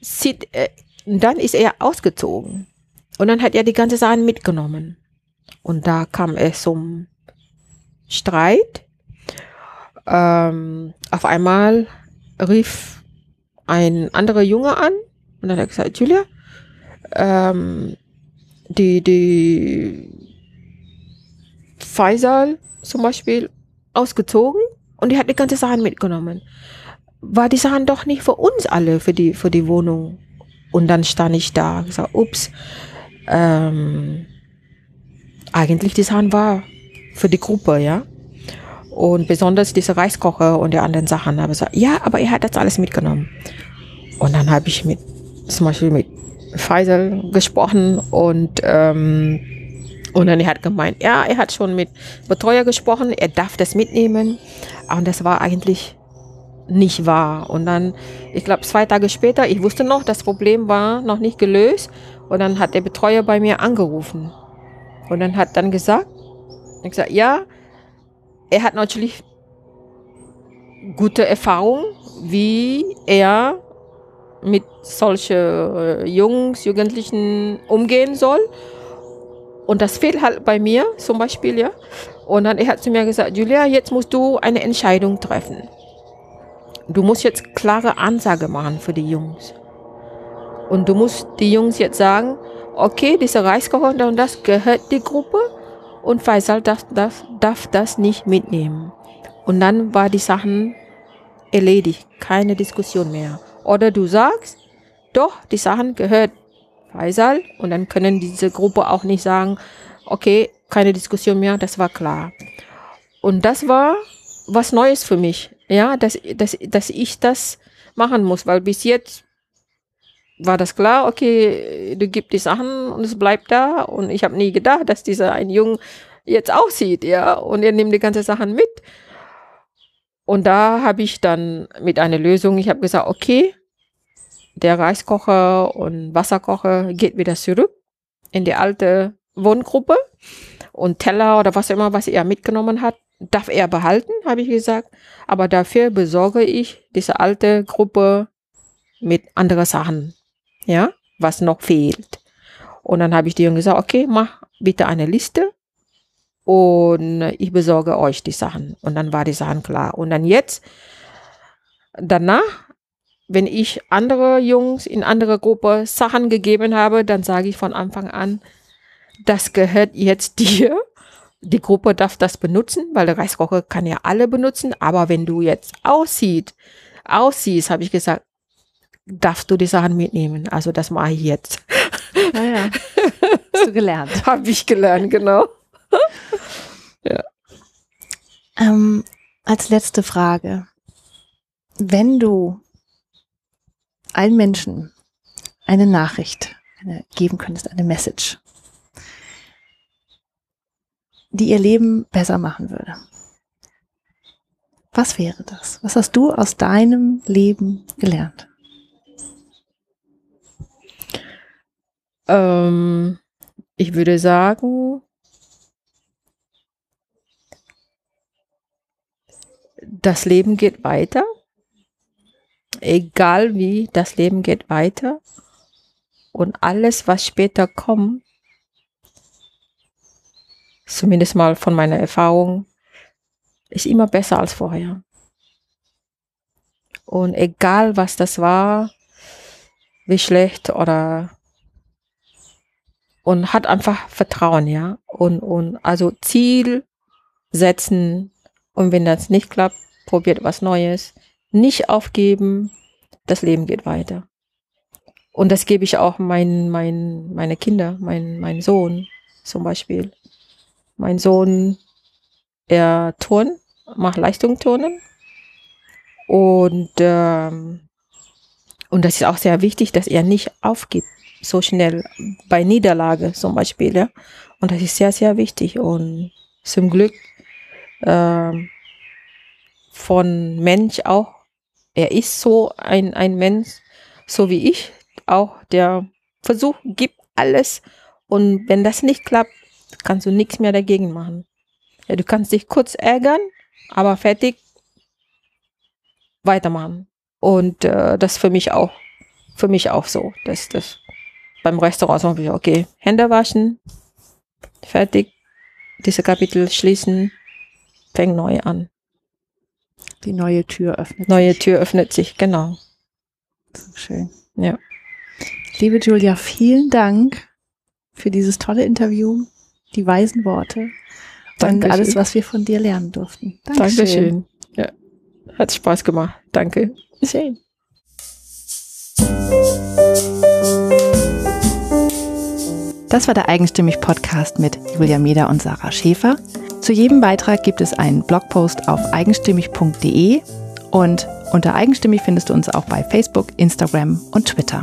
sieht, äh, dann ist er ausgezogen. Und dann hat er die ganze Sachen mitgenommen. Und da kam es zum Streit. Ähm, auf einmal rief ein anderer Junge an und dann hat er gesagt, Julia, ähm, die, die Faisal zum Beispiel ausgezogen und die hat die ganze Sachen mitgenommen. War die Sachen doch nicht für uns alle, für die, für die Wohnung. Und dann stand ich da und gesagt, ups, ähm, eigentlich die Sachen war für die Gruppe, ja. Und besonders diese Reiskocher und die anderen Sachen. Aber so, ja, aber er hat das alles mitgenommen. Und dann habe ich mit, zum Beispiel mit Faisal gesprochen und, ähm, und dann er hat gemeint, ja, er hat schon mit Betreuer gesprochen, er darf das mitnehmen. Und das war eigentlich nicht wahr. Und dann, ich glaube, zwei Tage später, ich wusste noch, das Problem war noch nicht gelöst. Und dann hat der Betreuer bei mir angerufen. Und dann hat dann gesagt, ich gesagt, ja, er hat natürlich gute Erfahrungen, wie er mit solchen äh, Jungs, Jugendlichen umgehen soll. Und das fehlt halt bei mir zum Beispiel, ja. Und dann er hat zu mir gesagt, Julia, jetzt musst du eine Entscheidung treffen. Du musst jetzt klare Ansage machen für die Jungs. Und du musst die Jungs jetzt sagen, okay, diese Reiskocher und das gehört die Gruppe und Faisal darf, darf, darf das nicht mitnehmen. Und dann war die Sachen erledigt, keine Diskussion mehr. Oder du sagst, doch, die Sachen gehört Faisal und dann können diese Gruppe auch nicht sagen, okay, keine Diskussion mehr, das war klar. Und das war was Neues für mich, ja, dass, dass, dass ich das machen muss, weil bis jetzt war das klar, okay, du gibst die Sachen und es bleibt da. Und ich habe nie gedacht, dass dieser ein Jung jetzt aussieht, ja, und er nimmt die ganze Sachen mit. Und da habe ich dann mit einer Lösung, ich habe gesagt, okay, der Reiskocher und Wasserkocher geht wieder zurück in die alte Wohngruppe und Teller oder was immer, was er mitgenommen hat, darf er behalten, habe ich gesagt. Aber dafür besorge ich diese alte Gruppe mit anderen Sachen ja, was noch fehlt. Und dann habe ich dir gesagt, okay, mach bitte eine Liste und ich besorge euch die Sachen. Und dann war die Sachen klar. Und dann jetzt, danach, wenn ich andere Jungs in andere Gruppe Sachen gegeben habe, dann sage ich von Anfang an, das gehört jetzt dir. Die Gruppe darf das benutzen, weil der Reiskocher kann ja alle benutzen. Aber wenn du jetzt aussieht, aussiehst, habe ich gesagt, darfst du die Sachen mitnehmen. Also das mache ich jetzt. Naja, ah hast du gelernt. Habe ich gelernt, genau. ja. Ähm, als letzte Frage. Wenn du allen Menschen eine Nachricht eine, geben könntest, eine Message, die ihr Leben besser machen würde, was wäre das? Was hast du aus deinem Leben gelernt? Ähm, ich würde sagen, das Leben geht weiter. Egal wie, das Leben geht weiter. Und alles, was später kommt, zumindest mal von meiner Erfahrung, ist immer besser als vorher. Und egal was das war, wie schlecht oder und hat einfach Vertrauen, ja. Und, und also Ziel setzen und wenn das nicht klappt, probiert was Neues. Nicht aufgeben, das Leben geht weiter. Und das gebe ich auch meinen, mein, meine Kinder, mein, mein Sohn zum Beispiel. Mein Sohn, er turnt, macht Leistungsturnen. Und, ähm, und das ist auch sehr wichtig, dass er nicht aufgibt so schnell bei Niederlage zum Beispiel. Ja? Und das ist sehr, sehr wichtig. Und zum Glück äh, von Mensch auch, er ist so ein, ein Mensch, so wie ich, auch der Versuch gibt alles. Und wenn das nicht klappt, kannst du nichts mehr dagegen machen. Ja, du kannst dich kurz ärgern, aber fertig weitermachen. Und äh, das für mich auch, für mich auch so. Das, das beim Restaurant sagen wir, okay, Hände waschen, fertig, diese Kapitel schließen, fängt neu an. Die neue Tür öffnet Neue sich. Tür öffnet sich, genau. Schön. Ja. Liebe Julia, vielen Dank für dieses tolle Interview, die weisen Worte Dankeschön. und alles, was wir von dir lernen durften. Dankeschön. Dankeschön. Ja, hat Spaß gemacht. Danke. Schön. Das war der Eigenstimmig Podcast mit Julia Meder und Sarah Schäfer. Zu jedem Beitrag gibt es einen Blogpost auf eigenstimmig.de und unter Eigenstimmig findest du uns auch bei Facebook, Instagram und Twitter.